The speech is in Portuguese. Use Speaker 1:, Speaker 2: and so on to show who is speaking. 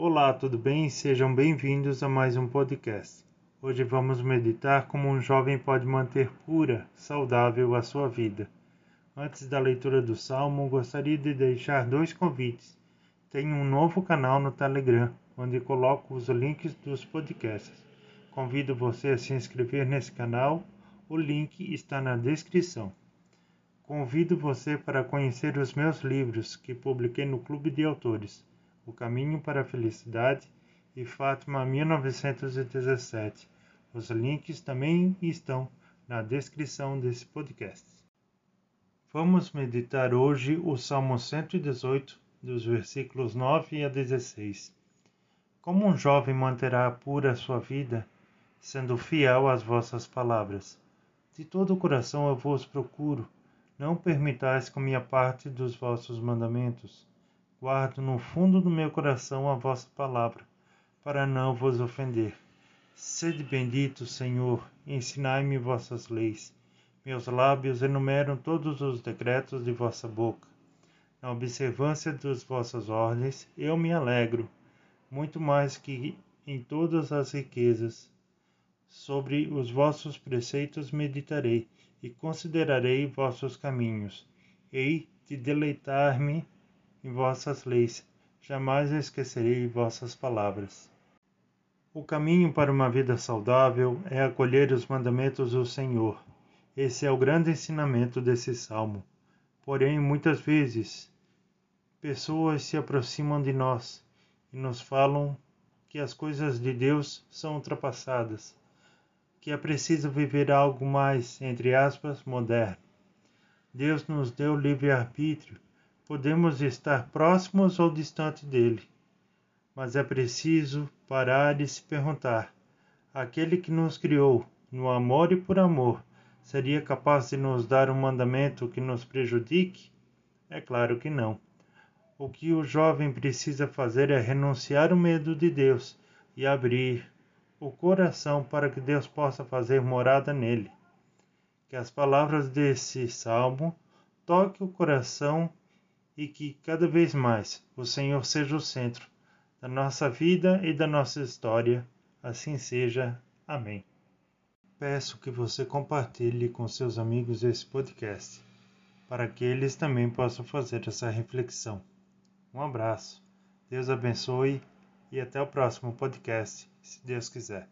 Speaker 1: Olá, tudo bem? Sejam bem-vindos a mais um podcast. Hoje vamos meditar como um jovem pode manter pura, saudável a sua vida. Antes da leitura do salmo, gostaria de deixar dois convites. Tenho um novo canal no Telegram, onde coloco os links dos podcasts. Convido você a se inscrever nesse canal. O link está na descrição. Convido você para conhecer os meus livros que publiquei no Clube de Autores, O Caminho para a Felicidade e Fátima 1917. Os links também estão na descrição desse podcast. Vamos meditar hoje o Salmo 118, dos versículos 9 a 16. Como um jovem manterá pura sua vida, sendo fiel às vossas palavras? De todo o coração eu vos procuro não permitais que minha parte dos vossos mandamentos. Guardo no fundo do meu coração a vossa palavra, para não vos ofender. Sede bendito, Senhor, ensinai-me vossas leis. Meus lábios enumeram todos os decretos de vossa boca. Na observância das vossas ordens, eu me alegro, muito mais que em todas as riquezas. Sobre os vossos preceitos meditarei e considerarei vossos caminhos. Hei de deleitar-me em vossas leis, jamais esquecerei vossas palavras. O caminho para uma vida saudável é acolher os mandamentos do Senhor. Esse é o grande ensinamento desse salmo. Porém, muitas vezes, pessoas se aproximam de nós e nos falam que as coisas de Deus são ultrapassadas que é preciso viver algo mais, entre aspas, moderno. Deus nos deu livre-arbítrio, podemos estar próximos ou distante dele, mas é preciso parar e se perguntar: aquele que nos criou, no amor e por amor, seria capaz de nos dar um mandamento que nos prejudique? É claro que não. O que o jovem precisa fazer é renunciar o medo de Deus e abrir o coração para que Deus possa fazer morada nele. Que as palavras desse salmo toquem o coração e que cada vez mais o Senhor seja o centro da nossa vida e da nossa história. Assim seja. Amém. Peço que você compartilhe com seus amigos esse podcast, para que eles também possam fazer essa reflexão. Um abraço, Deus abençoe e até o próximo podcast se Deus quiser.